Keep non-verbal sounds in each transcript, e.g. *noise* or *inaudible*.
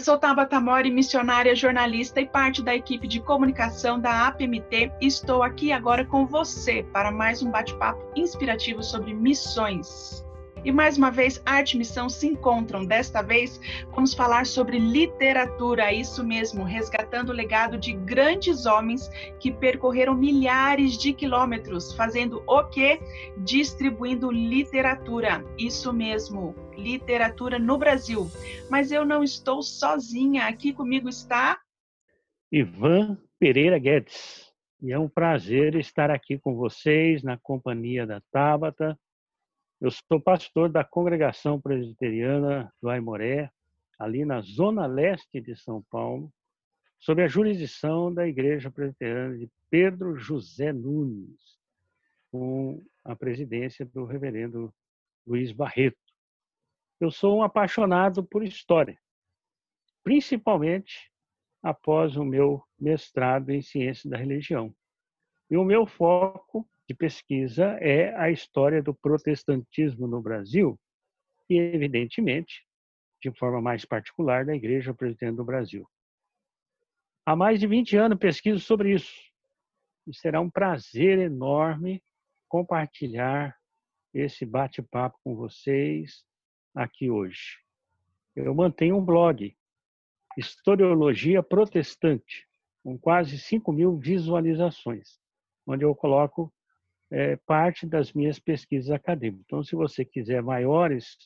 Eu sou Tabata Mori, missionária, jornalista e parte da equipe de comunicação da APMT estou aqui agora com você para mais um bate-papo inspirativo sobre missões. E mais uma vez, arte e missão se encontram. Desta vez, vamos falar sobre literatura, isso mesmo, resgatando o legado de grandes homens que percorreram milhares de quilômetros, fazendo o quê? Distribuindo literatura. Isso mesmo, literatura no Brasil. Mas eu não estou sozinha, aqui comigo está Ivan Pereira Guedes. E é um prazer estar aqui com vocês na companhia da Tabata eu sou pastor da congregação presbiteriana do Aimoré, ali na zona leste de São Paulo, sob a jurisdição da Igreja Presbiteriana de Pedro José Nunes, com a presidência do reverendo Luiz Barreto. Eu sou um apaixonado por história, principalmente após o meu mestrado em ciência da religião. E o meu foco de pesquisa é a história do protestantismo no Brasil e, evidentemente, de forma mais particular, da Igreja Presbiteriana do Brasil. Há mais de 20 anos pesquiso sobre isso e será um prazer enorme compartilhar esse bate-papo com vocês aqui hoje. Eu mantenho um blog, Historiologia Protestante, com quase 5 mil visualizações, onde eu coloco é, parte das minhas pesquisas acadêmicas. Então, se você quiser maiores,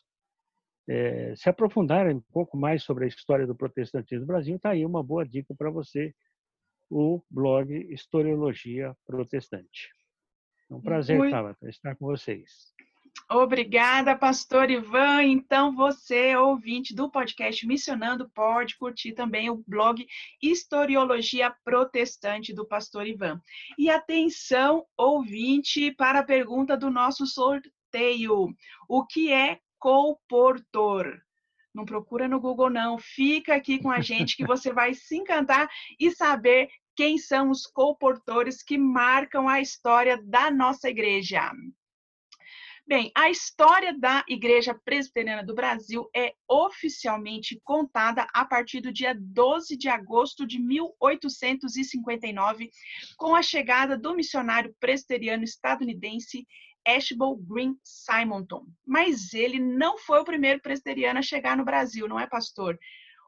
é, se aprofundar um pouco mais sobre a história do protestantismo no Brasil, está aí uma boa dica para você, o blog Historiologia Protestante. É um prazer, Muito... Tabata, estar com vocês. Obrigada, pastor Ivan. Então, você, ouvinte do podcast Missionando, pode curtir também o blog Historiologia Protestante do pastor Ivan. E atenção, ouvinte, para a pergunta do nosso sorteio: o que é colportor? Não procura no Google, não. Fica aqui com a gente que você vai se encantar e saber quem são os colportores que marcam a história da nossa igreja. Bem, a história da Igreja Presbiteriana do Brasil é oficialmente contada a partir do dia 12 de agosto de 1859, com a chegada do missionário presbiteriano estadunidense Ashbel Green Simonton. Mas ele não foi o primeiro presbiteriano a chegar no Brasil, não é, pastor?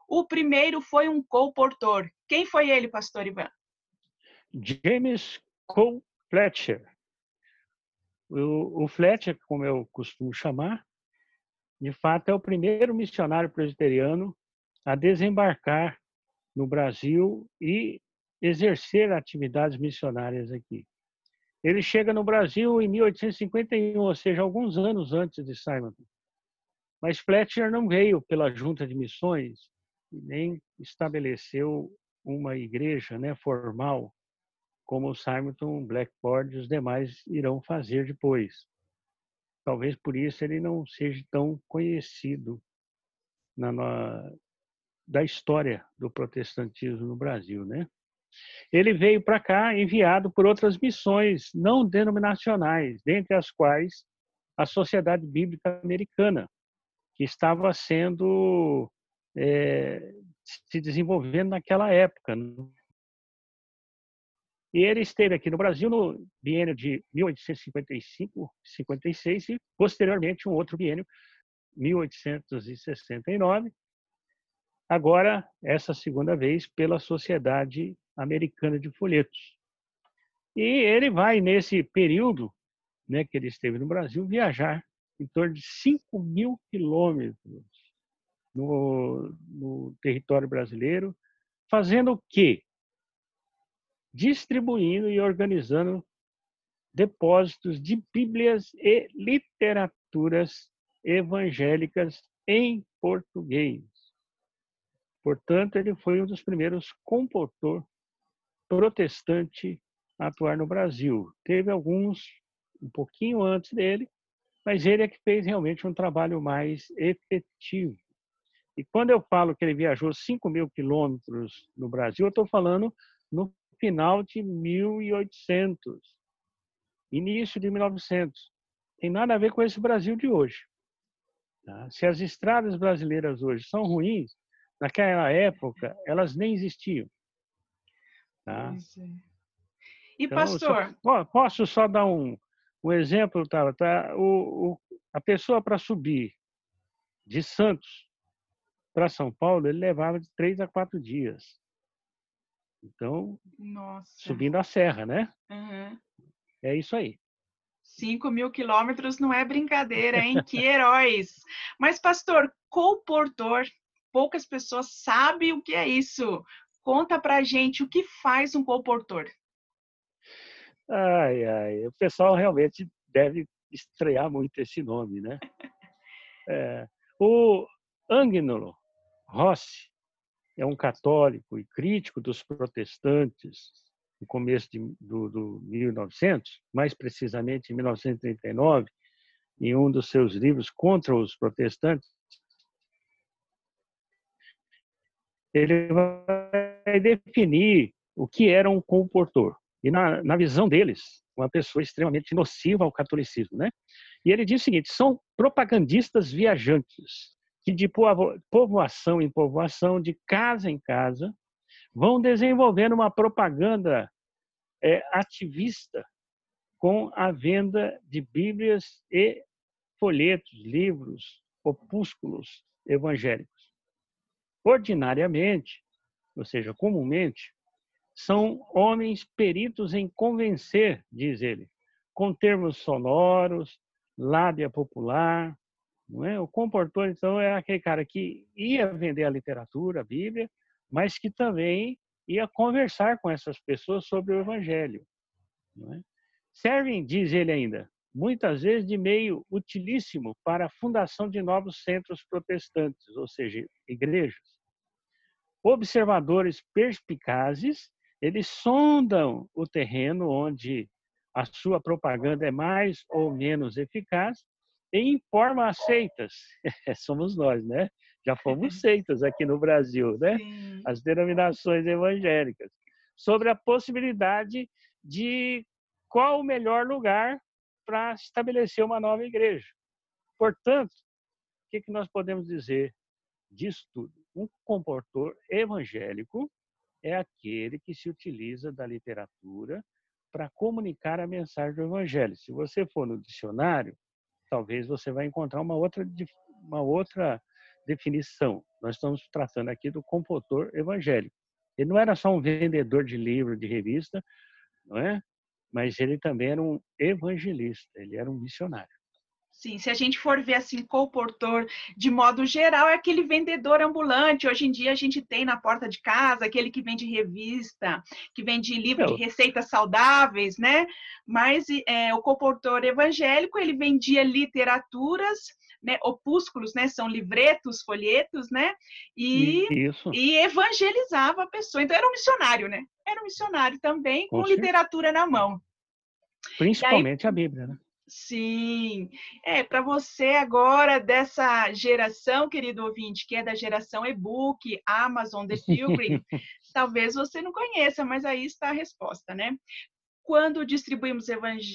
O primeiro foi um colportor. Quem foi ele, pastor Ivan? James Cole Fletcher, o, o Fletcher, como eu costumo chamar, de fato é o primeiro missionário presbiteriano a desembarcar no Brasil e exercer atividades missionárias aqui. Ele chega no Brasil em 1851, ou seja, alguns anos antes de Simon. Mas Fletcher não veio pela junta de missões nem estabeleceu uma igreja né, formal como o Simonton, Blackboard e os demais irão fazer depois. Talvez por isso ele não seja tão conhecido na, na, da história do protestantismo no Brasil, né? Ele veio para cá enviado por outras missões não denominacionais, dentre as quais a Sociedade Bíblica Americana, que estava sendo é, se desenvolvendo naquela época, e ele esteve aqui no Brasil no biênio de 1855-56 e, posteriormente, um outro biênio, 1869. Agora, essa segunda vez, pela Sociedade Americana de Folhetos. E ele vai, nesse período né, que ele esteve no Brasil, viajar em torno de 5 mil quilômetros no, no território brasileiro, fazendo o quê? Distribuindo e organizando depósitos de Bíblias e literaturas evangélicas em português. Portanto, ele foi um dos primeiros comportor protestante a atuar no Brasil. Teve alguns um pouquinho antes dele, mas ele é que fez realmente um trabalho mais efetivo. E quando eu falo que ele viajou 5 mil quilômetros no Brasil, eu estou falando no final de 1800, início de 1900. Tem nada a ver com esse Brasil de hoje. Tá? Se as estradas brasileiras hoje são ruins, naquela época elas nem existiam. Tá? É. E então, pastor? Só, posso só dar um, um exemplo, tá? tá o, o, a pessoa para subir de Santos para São Paulo, ele levava de três a quatro dias. Então, Nossa. subindo a serra, né? Uhum. É isso aí. 5 mil quilômetros não é brincadeira, hein? *laughs* que heróis! Mas, pastor, comportor, poucas pessoas sabem o que é isso. Conta pra gente o que faz um comportor. Ai, ai, o pessoal realmente deve estrear muito esse nome, né? *laughs* É, o Agnolo Rossi é um católico e crítico dos protestantes no começo de, do, do 1900, mais precisamente em 1939, em um dos seus livros contra os protestantes, ele vai definir o que era um comportor. E na, na visão deles, uma pessoa extremamente nociva ao catolicismo, né? E ele diz o seguinte: são propagandistas viajantes que de povoação em povoação, de casa em casa, vão desenvolvendo uma propaganda é, ativista com a venda de Bíblias e folhetos, livros, opúsculos evangélicos. Ordinariamente, ou seja, comumente, são homens peritos em convencer, diz ele, com termos sonoros, lábia popular, não é? O comportor, então, é aquele cara que ia vender a literatura, a Bíblia, mas que também ia conversar com essas pessoas sobre o Evangelho. É? Servem, diz ele ainda, muitas vezes de meio utilíssimo para a fundação de novos centros protestantes, ou seja, igrejas. Observadores perspicazes, eles sondam o terreno onde a sua propaganda é mais ou menos eficaz e informam as seitas. *laughs* Somos nós, né? já fomos *laughs* seitas aqui no Brasil, né? Sim. As denominações evangélicas, sobre a possibilidade de qual o melhor lugar para estabelecer uma nova igreja. Portanto, o que, que nós podemos dizer disso tudo? Um comportor evangélico é aquele que se utiliza da literatura para comunicar a mensagem do evangelho. Se você for no dicionário, talvez você vai encontrar uma outra uma outra definição. Nós estamos tratando aqui do compositor evangélico. Ele não era só um vendedor de livro, de revista, não é? Mas ele também era um evangelista, ele era um missionário. Sim, se a gente for ver assim, comportor, de modo geral, é aquele vendedor ambulante. Hoje em dia a gente tem na porta de casa aquele que vende revista, que vende livro Eu... de receitas saudáveis, né? Mas é, o comportor evangélico, ele vendia literaturas, né, opúsculos, né, são livretos, folhetos, né, e, Isso. e evangelizava a pessoa. Então era um missionário, né? Era um missionário também com, com literatura na mão. Principalmente aí, a Bíblia, né? Sim, é para você agora dessa geração, querido ouvinte, que é da geração e-book, Amazon, The Pilgrim, *laughs* talvez você não conheça, mas aí está a resposta, né? quando distribuímos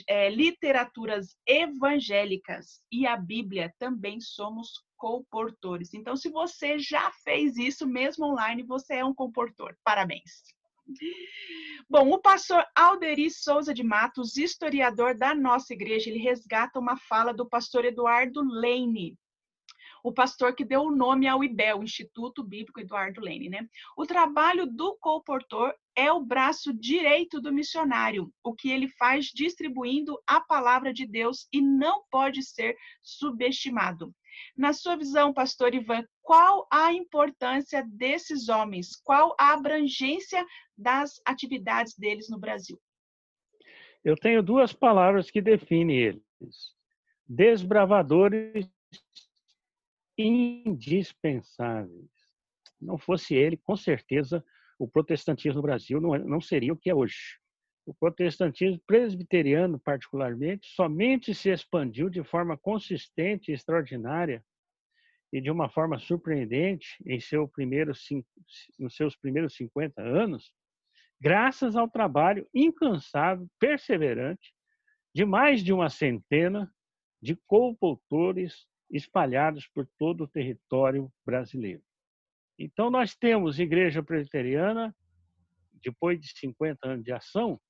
é, literaturas evangélicas e a Bíblia, também somos comportores. Então, se você já fez isso mesmo online, você é um comportor. Parabéns. Bom, o pastor Alderi Souza de Matos, historiador da nossa igreja, ele resgata uma fala do pastor Eduardo Leine, o pastor que deu o nome ao IBEL, Instituto Bíblico Eduardo Lene, né? O trabalho do colportor é o braço direito do missionário, o que ele faz distribuindo a palavra de Deus e não pode ser subestimado. Na sua visão, pastor Ivan, qual a importância desses homens? Qual a abrangência das atividades deles no Brasil? Eu tenho duas palavras que definem eles: desbravadores indispensáveis. Não fosse ele, com certeza, o protestantismo no Brasil não, não seria o que é hoje. O protestantismo presbiteriano, particularmente, somente se expandiu de forma consistente e extraordinária e de uma forma surpreendente em seu primeiro, nos seus primeiros 50 anos, graças ao trabalho incansável, perseverante, de mais de uma centena de coautores espalhados por todo o território brasileiro. Então, nós temos Igreja Presbiteriana, depois de 50 anos de ação,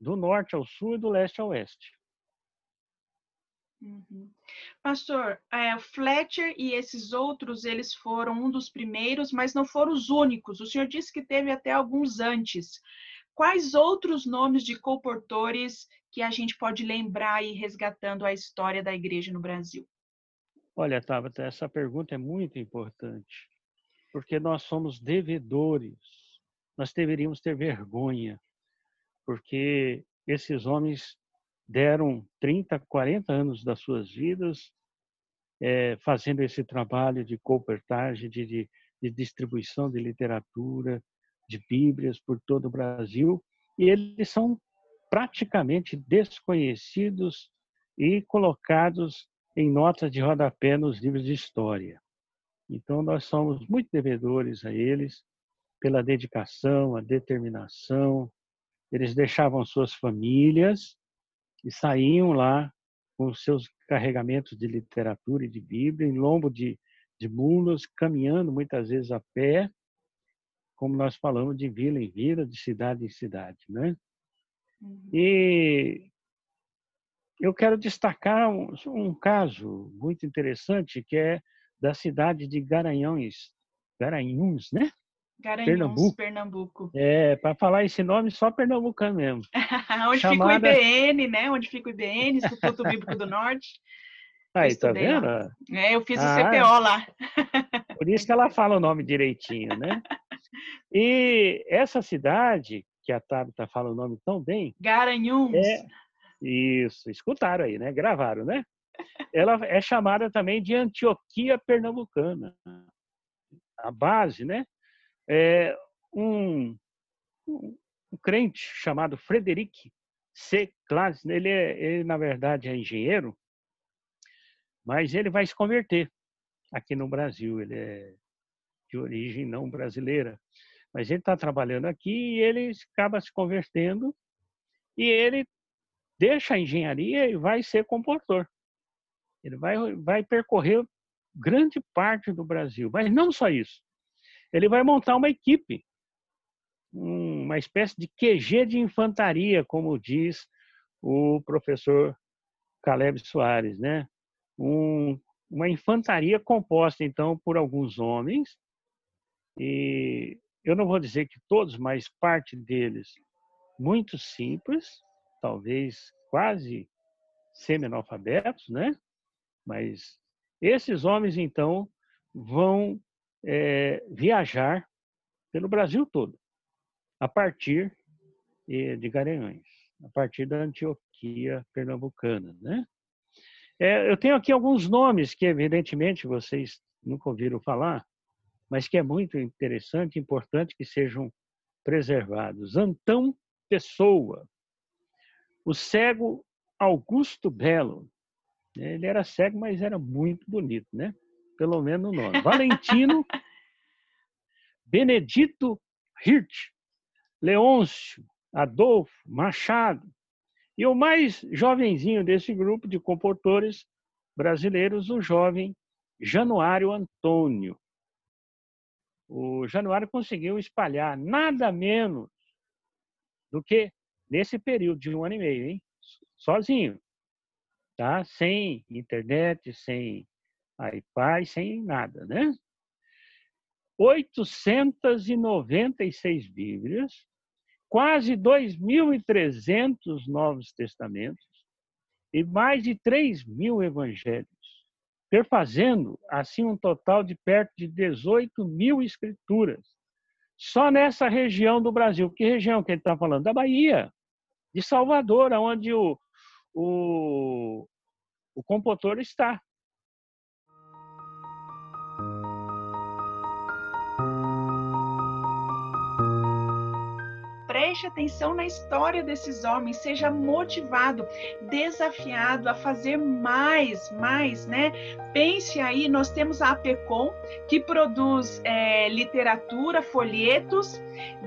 do norte ao sul e do leste ao oeste. Uhum. Pastor, é, Fletcher e esses outros, eles foram um dos primeiros, mas não foram os únicos. O senhor disse que teve até alguns antes. Quais outros nomes de comportores que a gente pode lembrar aí resgatando a história da igreja no Brasil? Olha, Tabata, essa pergunta é muito importante, porque nós somos devedores. Nós deveríamos ter vergonha, porque esses homens deram 30, 40 anos das suas vidas é, fazendo esse trabalho de coopertagem, de, de, de distribuição de literatura, de Bíblias por todo o Brasil, e eles são praticamente desconhecidos e colocados em notas de rodapé nos livros de história. Então, nós somos muito devedores a eles pela dedicação, a determinação. Eles deixavam suas famílias e saíam lá com seus carregamentos de literatura e de Bíblia em lombo de, de mulas, caminhando muitas vezes a pé, como nós falamos, de vila em vila, de cidade em cidade, né? Uhum. E eu quero destacar um, um, caso muito interessante que é da cidade de Garanhões, Garanhuns, né? Garanhuns, Pernambuco. Pernambuco. É, para falar esse nome só pernambucano mesmo. *laughs* Onde Chamada... fica o IBN, né? Onde fica o IBN, Instituto Bíblico do Norte. Aí, tá vendo? Lá. É, eu fiz ah, o CPO lá. Por isso que ela fala o nome direitinho, né? E essa cidade, que a Tabita fala o nome tão bem. Garanhuns. É, isso, escutaram aí, né? Gravaram, né? Ela é chamada também de Antioquia Pernambucana. A base, né? É um, um, crente chamado Frederic C. Klaas, ele, é, ele na verdade é engenheiro, mas ele vai se converter aqui no Brasil. Ele é de origem não brasileira. Mas ele está trabalhando aqui e ele acaba se convertendo e ele deixa a engenharia e vai ser comportor. Ele vai, vai percorrer grande parte do Brasil. Mas não só isso. Ele vai montar uma equipe, uma espécie de QG de infantaria, como diz o professor Caleb Soares, né? Um, uma infantaria composta, então, por alguns homens e eu não vou dizer que todos, mas parte deles muito simples, talvez quase semi-analfabetos, né? Mas esses homens, então, vão é, viajar pelo Brasil todo, a partir de Garanhões, a partir da Antioquia pernambucana, né? É, eu tenho aqui alguns nomes que, evidentemente, vocês nunca ouviram falar, mas que é muito interessante importante que sejam preservados. Antão Pessoa, o cego Augusto Belo. Ele era cego, mas era muito bonito, né? Pelo menos o nome. Valentino *laughs* Benedito Hirt, Leôncio, Adolfo, Machado. E o mais jovenzinho desse grupo de comportores brasileiros, o jovem Januário Antônio o Januário conseguiu espalhar nada menos do que nesse período de um ano e meio, hein? sozinho, tá? Sem internet, sem iPad, sem nada, né? 896 Bíblias, quase 2.300 Novos Testamentos e mais de 3 mil Evangelhos perfazendo assim um total de perto de 18 mil escrituras. Só nessa região do Brasil. Que região que ele está falando? Da Bahia, de Salvador, onde o, o, o compositor está. Preste atenção na história desses homens, seja motivado, desafiado a fazer mais, mais, né? Pense aí, nós temos a APECOM, que produz é, literatura, folhetos,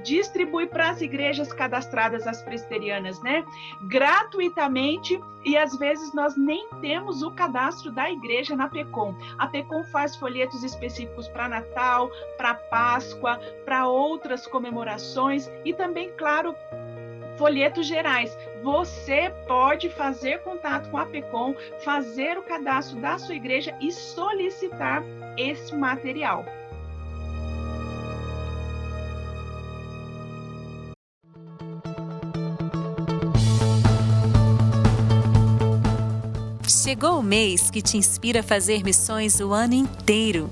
distribui para as igrejas cadastradas, as presbiterianas, né? Gratuitamente, e às vezes nós nem temos o cadastro da igreja na PECOM. A PECOM faz folhetos específicos para Natal, para Páscoa, para outras comemorações e também, claro, folhetos gerais. Você pode fazer contato com a PECOM, fazer o cadastro da sua igreja e solicitar esse material. Chegou o mês que te inspira a fazer missões o ano inteiro.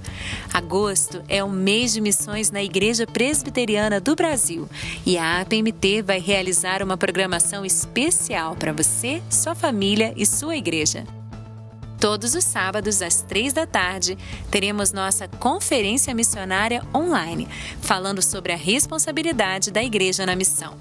Agosto é o mês de missões na Igreja Presbiteriana do Brasil e a APMT vai realizar uma programação especial para você, sua família e sua igreja. Todos os sábados, às três da tarde, teremos nossa conferência missionária online, falando sobre a responsabilidade da igreja na missão.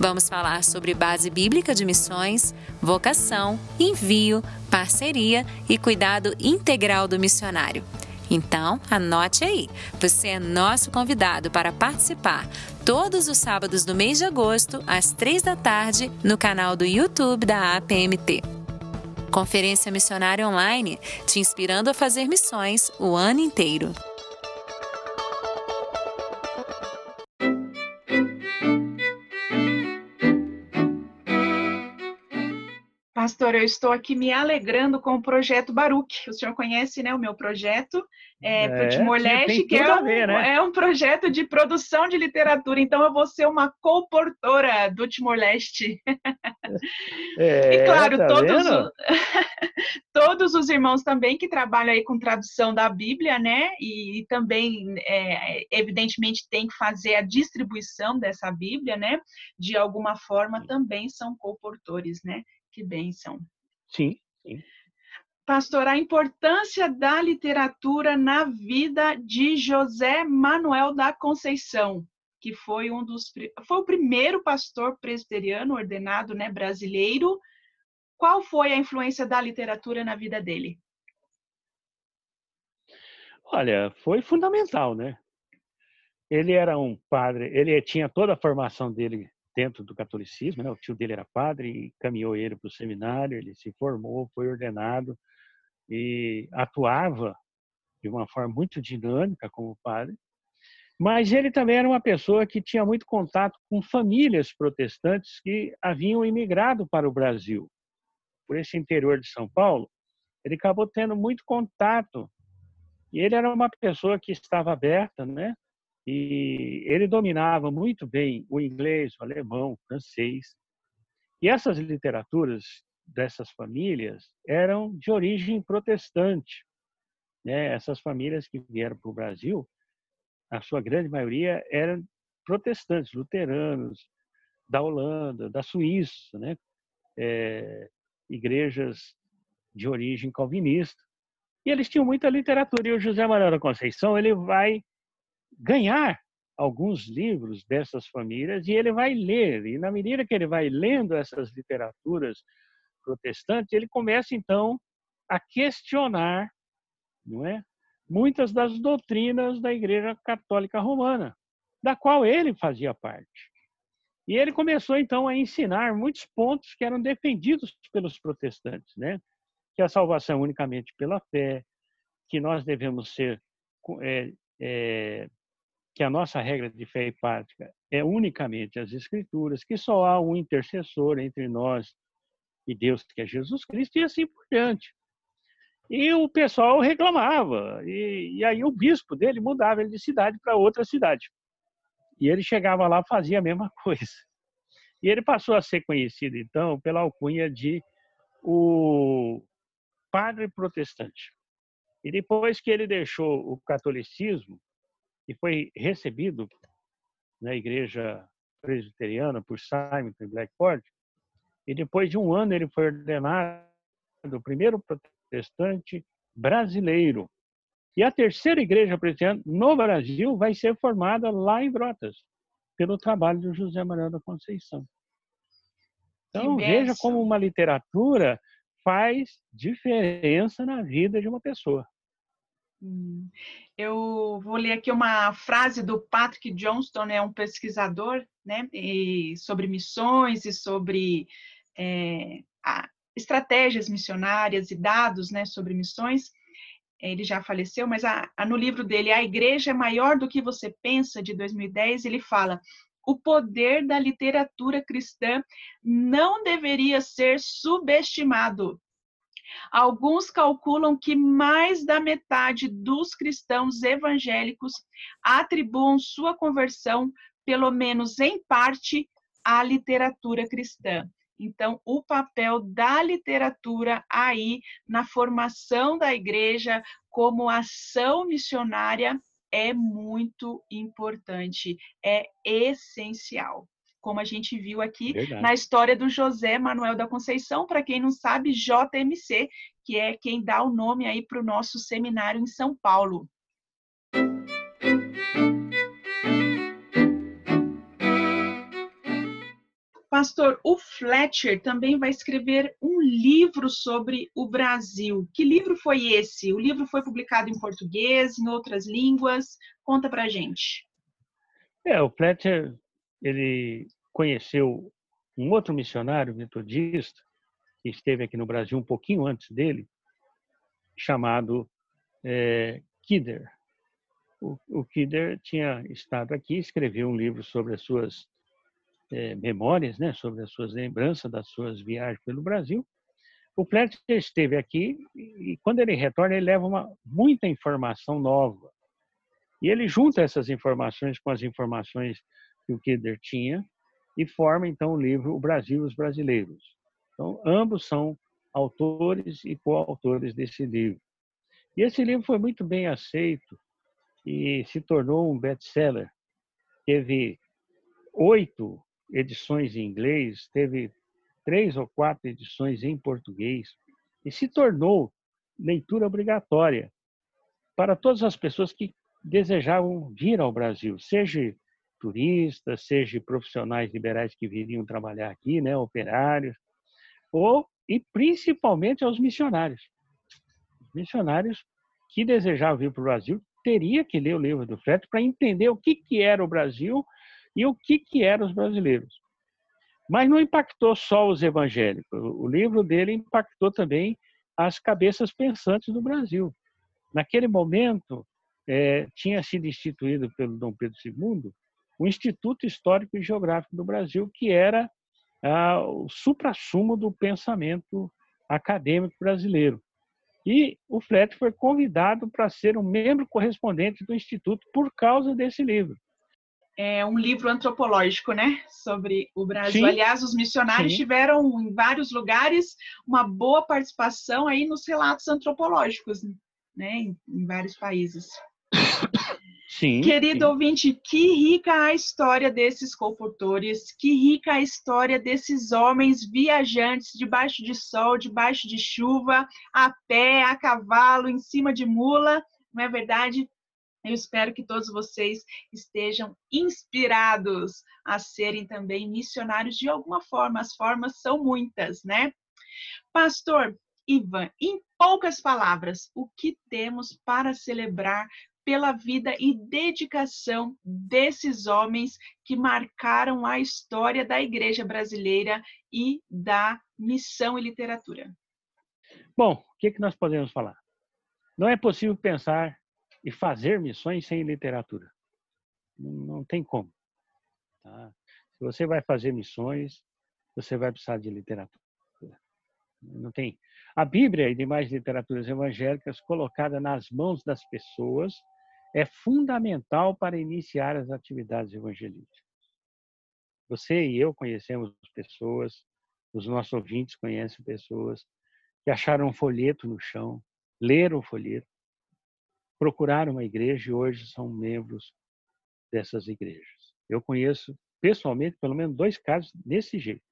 Vamos falar sobre base bíblica de missões, vocação, envio, parceria e cuidado integral do missionário. Então, anote aí. Você é nosso convidado para participar todos os sábados do mês de agosto, às três da tarde, no canal do YouTube da APMT. Conferência Missionária Online, te inspirando a fazer missões o ano inteiro. Pastor, eu estou aqui me alegrando com o projeto Baruch. O senhor conhece, né, o meu projeto é, é Timor-Leste, que é um, ver, né? é um projeto de produção de literatura. Então, eu vou ser uma comportora do Timor-Leste. É, e, claro, tá todos, os, *laughs* todos os irmãos também que trabalham aí com tradução da Bíblia, né? E, e também, é, evidentemente, tem que fazer a distribuição dessa Bíblia, né? De alguma forma, também são comportores, né? Que bênção. Sim, sim. Pastor, a importância da literatura na vida de José Manuel da Conceição, que foi um dos foi o primeiro pastor presbiteriano ordenado, né, brasileiro. Qual foi a influência da literatura na vida dele? Olha, foi fundamental, né? Ele era um padre, ele tinha toda a formação dele dentro do catolicismo, né? O tio dele era padre caminhou ele para o seminário, ele se formou, foi ordenado e atuava de uma forma muito dinâmica como padre. Mas ele também era uma pessoa que tinha muito contato com famílias protestantes que haviam imigrado para o Brasil. Por esse interior de São Paulo, ele acabou tendo muito contato. E ele era uma pessoa que estava aberta, né? E ele dominava muito bem o inglês, o alemão, o francês. E essas literaturas dessas famílias eram de origem protestante. Né? Essas famílias que vieram para o Brasil, a sua grande maioria eram protestantes, luteranos, da Holanda, da Suíça, né? É, igrejas de origem calvinista. E eles tinham muita literatura. E o José Manuel da Conceição ele vai ganhar alguns livros dessas famílias e ele vai ler. E na medida que ele vai lendo essas literaturas protestantes, ele começa então a questionar, não é? Muitas das doutrinas da Igreja Católica Romana, da qual ele fazia parte. E ele começou então a ensinar muitos pontos que eram defendidos pelos protestantes, né? Que a salvação é unicamente pela fé, que nós devemos ser é, é, que a nossa regra de fé prática é unicamente as Escrituras, que só há um intercessor entre nós e Deus, que é Jesus Cristo, e assim por diante. E o pessoal reclamava, e, e aí o bispo dele mudava ele de cidade para outra cidade. E ele chegava lá fazia a mesma *laughs* coisa. E ele passou a ser conhecido, então, pela alcunha de o padre protestante. E depois que ele deixou o catolicismo, e foi recebido na igreja presbiteriana por Simon e Blackford. E depois de um ano ele foi ordenado o primeiro protestante brasileiro. E a terceira igreja presbiteriana no Brasil vai ser formada lá em Brotas, pelo trabalho do José Manuel da Conceição. Então, veja como uma literatura faz diferença na vida de uma pessoa. Hum. Eu vou ler aqui uma frase do Patrick Johnston, é um pesquisador, né, sobre missões e sobre é, estratégias missionárias e dados, né, sobre missões. Ele já faleceu, mas a, a, no livro dele, A Igreja é Maior do que Você Pensa, de 2010, ele fala: o poder da literatura cristã não deveria ser subestimado. Alguns calculam que mais da metade dos cristãos evangélicos atribuam sua conversão, pelo menos em parte, à literatura cristã. Então, o papel da literatura aí na formação da igreja como ação missionária é muito importante, é essencial como a gente viu aqui Verdade. na história do José Manuel da Conceição, para quem não sabe, JMC, que é quem dá o nome aí para o nosso seminário em São Paulo. Pastor, o Fletcher também vai escrever um livro sobre o Brasil. Que livro foi esse? O livro foi publicado em português, em outras línguas? Conta pra gente. É, o Fletcher ele conheceu um outro missionário metodista que esteve aqui no Brasil um pouquinho antes dele, chamado é, Kidder. O, o Kidder tinha estado aqui, escreveu um livro sobre as suas é, memórias, né, sobre as suas lembranças das suas viagens pelo Brasil. O Fletcher esteve aqui e quando ele retorna ele leva uma, muita informação nova. E ele junta essas informações com as informações que o Kidder tinha e forma então o livro O Brasil e os Brasileiros. Então, ambos são autores e coautores desse livro. E esse livro foi muito bem aceito e se tornou um best-seller. Teve oito edições em inglês, teve três ou quatro edições em português e se tornou leitura obrigatória para todas as pessoas que desejavam vir ao Brasil, seja turistas, seja profissionais liberais que viriam trabalhar aqui, né, operários, ou e principalmente aos missionários. Os missionários que desejavam vir para o Brasil teria que ler o livro do Freire para entender o que, que era o Brasil e o que, que eram os brasileiros. Mas não impactou só os evangélicos. O livro dele impactou também as cabeças pensantes do Brasil. Naquele momento, é, tinha sido instituído pelo Dom Pedro II o Instituto Histórico e Geográfico do Brasil, que era ah, o suprassumo do pensamento acadêmico brasileiro. E o Flet foi convidado para ser um membro correspondente do Instituto por causa desse livro é um livro antropológico, né, sobre o Brasil. Sim. Aliás, os missionários Sim. tiveram em vários lugares uma boa participação aí nos relatos antropológicos, né, em vários países. Sim, Querido sim. ouvinte, que rica a história desses comportores, que rica a história desses homens viajantes debaixo de sol, debaixo de chuva, a pé, a cavalo, em cima de mula, não é verdade? Eu espero que todos vocês estejam inspirados a serem também missionários de alguma forma. As formas são muitas, né? Pastor Ivan, em poucas palavras, o que temos para celebrar pela vida e dedicação desses homens que marcaram a história da igreja brasileira e da missão e literatura? Bom, o que, que nós podemos falar? Não é possível pensar e fazer missões sem literatura. Não tem como. Tá? Se você vai fazer missões, você vai precisar de literatura. Não tem. A Bíblia e demais literaturas evangélicas colocada nas mãos das pessoas é fundamental para iniciar as atividades evangelísticas. Você e eu conhecemos pessoas, os nossos ouvintes conhecem pessoas que acharam um folheto no chão, leram o folheto, procuraram uma igreja e hoje são membros dessas igrejas. Eu conheço pessoalmente pelo menos dois casos desse jeito.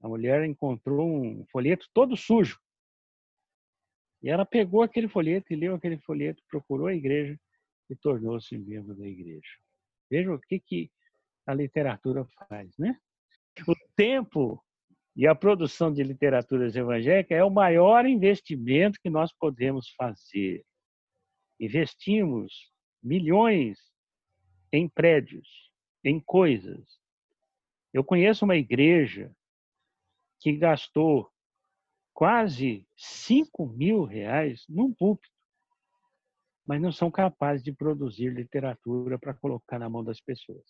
A mulher encontrou um folheto todo sujo. E ela pegou aquele folheto e leu aquele folheto, procurou a igreja e tornou-se membro da igreja. Vejam o que, que a literatura faz, né? O tempo e a produção de literaturas evangélicas é o maior investimento que nós podemos fazer. Investimos milhões em prédios, em coisas. Eu conheço uma igreja que gastou quase 5 mil reais num púlpito, mas não são capazes de produzir literatura para colocar na mão das pessoas.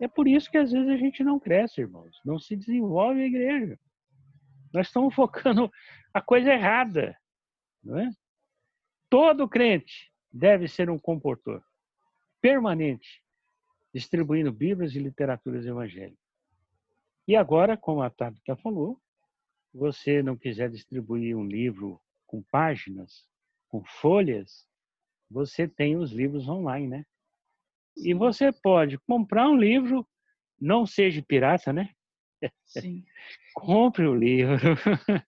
É por isso que às vezes a gente não cresce, irmãos, não se desenvolve a igreja. Nós estamos *laughs* focando a coisa errada, não é? Todo crente deve ser um comportor permanente, distribuindo Bíblias e literaturas evangélicas. E agora, como a Tabita falou, você não quiser distribuir um livro com páginas, com folhas, você tem os livros online, né? E você pode comprar um livro, não seja pirata, né? Sim. *laughs* Compre o livro, *laughs*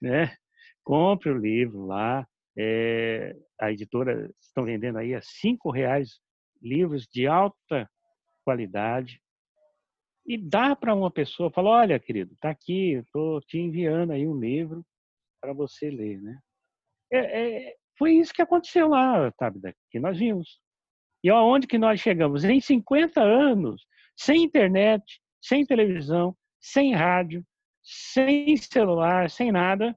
né? Compre o livro lá. É, a editora estão vendendo aí a cinco reais livros de alta qualidade e dá para uma pessoa, fala, olha, querido, tá aqui, estou te enviando aí um livro para você ler, né? É, é, foi isso que aconteceu lá, Tabita, que nós vimos. E aonde que nós chegamos? Em 50 anos, sem internet, sem televisão, sem rádio, sem celular, sem nada,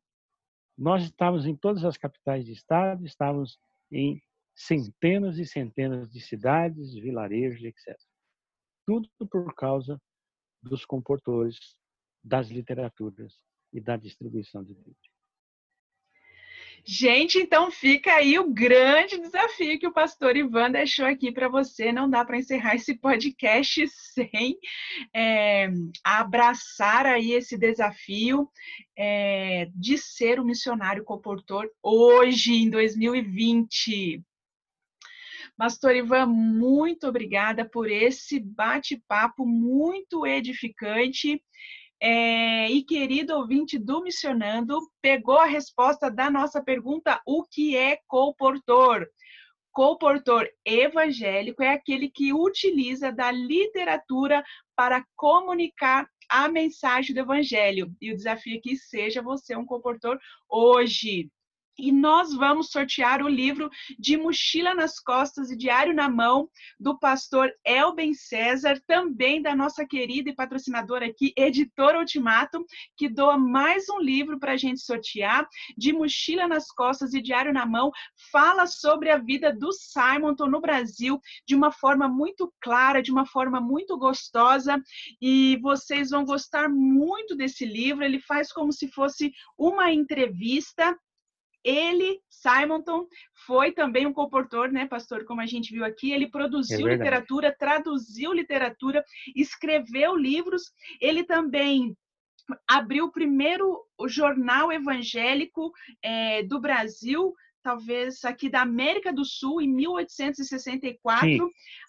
nós estávamos em todas as capitais de estado, estávamos em centenas e centenas de cidades, vilarejos, etc. Tudo por causa dos comportores, das literaturas e da distribuição de Bíblia. Gente, então fica aí o grande desafio que o pastor Ivan deixou aqui para você. Não dá para encerrar esse podcast sem é, abraçar aí esse desafio é, de ser um missionário comportor hoje, em 2020. Pastor Ivan, muito obrigada por esse bate-papo muito edificante. É, e querido ouvinte do Missionando, pegou a resposta da nossa pergunta: o que é comportor? Comportor evangélico é aquele que utiliza da literatura para comunicar a mensagem do evangelho. E o desafio aqui seja você um comportor hoje. E nós vamos sortear o livro de Mochila nas Costas e Diário na Mão, do pastor Elben César, também da nossa querida e patrocinadora aqui, Editora Ultimato, que doa mais um livro para a gente sortear, de Mochila nas Costas e Diário na Mão, fala sobre a vida do Simonton no Brasil de uma forma muito clara, de uma forma muito gostosa, e vocês vão gostar muito desse livro. Ele faz como se fosse uma entrevista ele, Simonton, foi também um comportor, né, pastor, como a gente viu aqui, ele produziu é literatura, traduziu literatura, escreveu livros, ele também abriu o primeiro jornal evangélico é, do Brasil, talvez aqui da América do Sul, em 1864, Sim.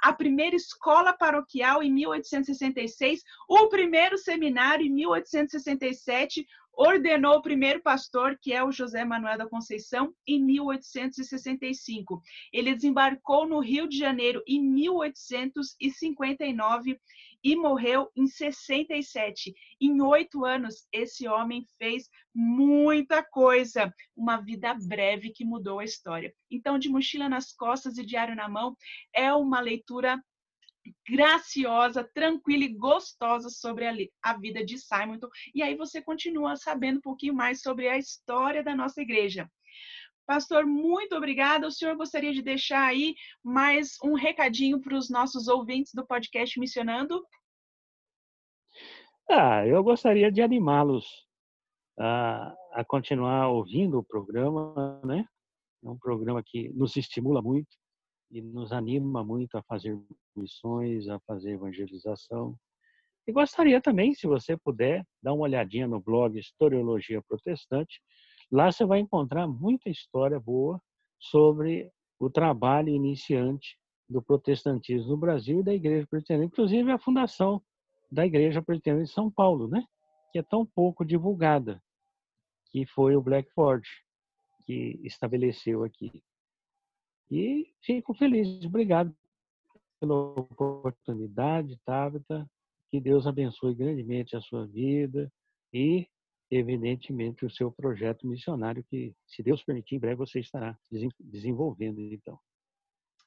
a primeira escola paroquial em 1866, o primeiro seminário em 1867, ordenou o primeiro pastor, que é o José Manuel da Conceição, em 1865. Ele desembarcou no Rio de Janeiro em 1859 e morreu em 67. Em oito anos, esse homem fez muita coisa, uma vida breve que mudou a história. Então, De Mochila nas Costas e Diário na Mão é uma leitura graciosa, tranquila e gostosa sobre a, a vida de Simonton. E aí você continua sabendo um pouquinho mais sobre a história da nossa igreja. Pastor, muito obrigada. O senhor gostaria de deixar aí mais um recadinho para os nossos ouvintes do podcast Missionando? Ah, eu gostaria de animá-los a, a continuar ouvindo o programa, né? É um programa que nos estimula muito e nos anima muito a fazer missões, a fazer evangelização. E gostaria também, se você puder, dar uma olhadinha no blog Historiologia Protestante. Lá você vai encontrar muita história boa sobre o trabalho iniciante do protestantismo no Brasil e da Igreja Presbiteriana, inclusive a fundação da Igreja Presbiteriana de São Paulo, né? que é tão pouco divulgada, que foi o Blackford que estabeleceu aqui. E fico feliz. Obrigado pela oportunidade, Tabata. Que Deus abençoe grandemente a sua vida e, evidentemente, o seu projeto missionário, que, se Deus permitir, em breve você estará desenvolvendo, então.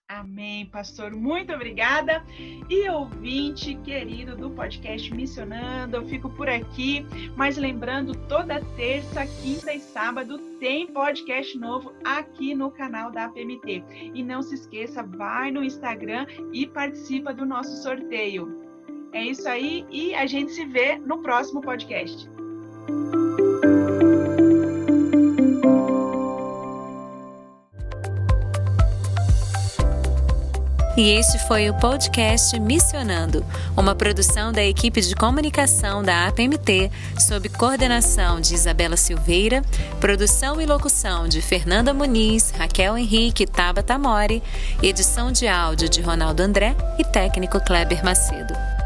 Amém, pastor. Muito obrigada. E ouvinte querido do podcast Missionando, eu fico por aqui, mas lembrando, toda terça, quinta e sábado tem podcast novo aqui no canal da APMT. E não se esqueça, vai no Instagram e participa do nosso sorteio. É isso aí e a gente se vê no próximo podcast. E este foi o podcast Missionando, uma produção da equipe de comunicação da APMT, sob coordenação de Isabela Silveira, produção e locução de Fernanda Muniz, Raquel Henrique e Tabata Mori, edição de áudio de Ronaldo André e técnico Kleber Macedo.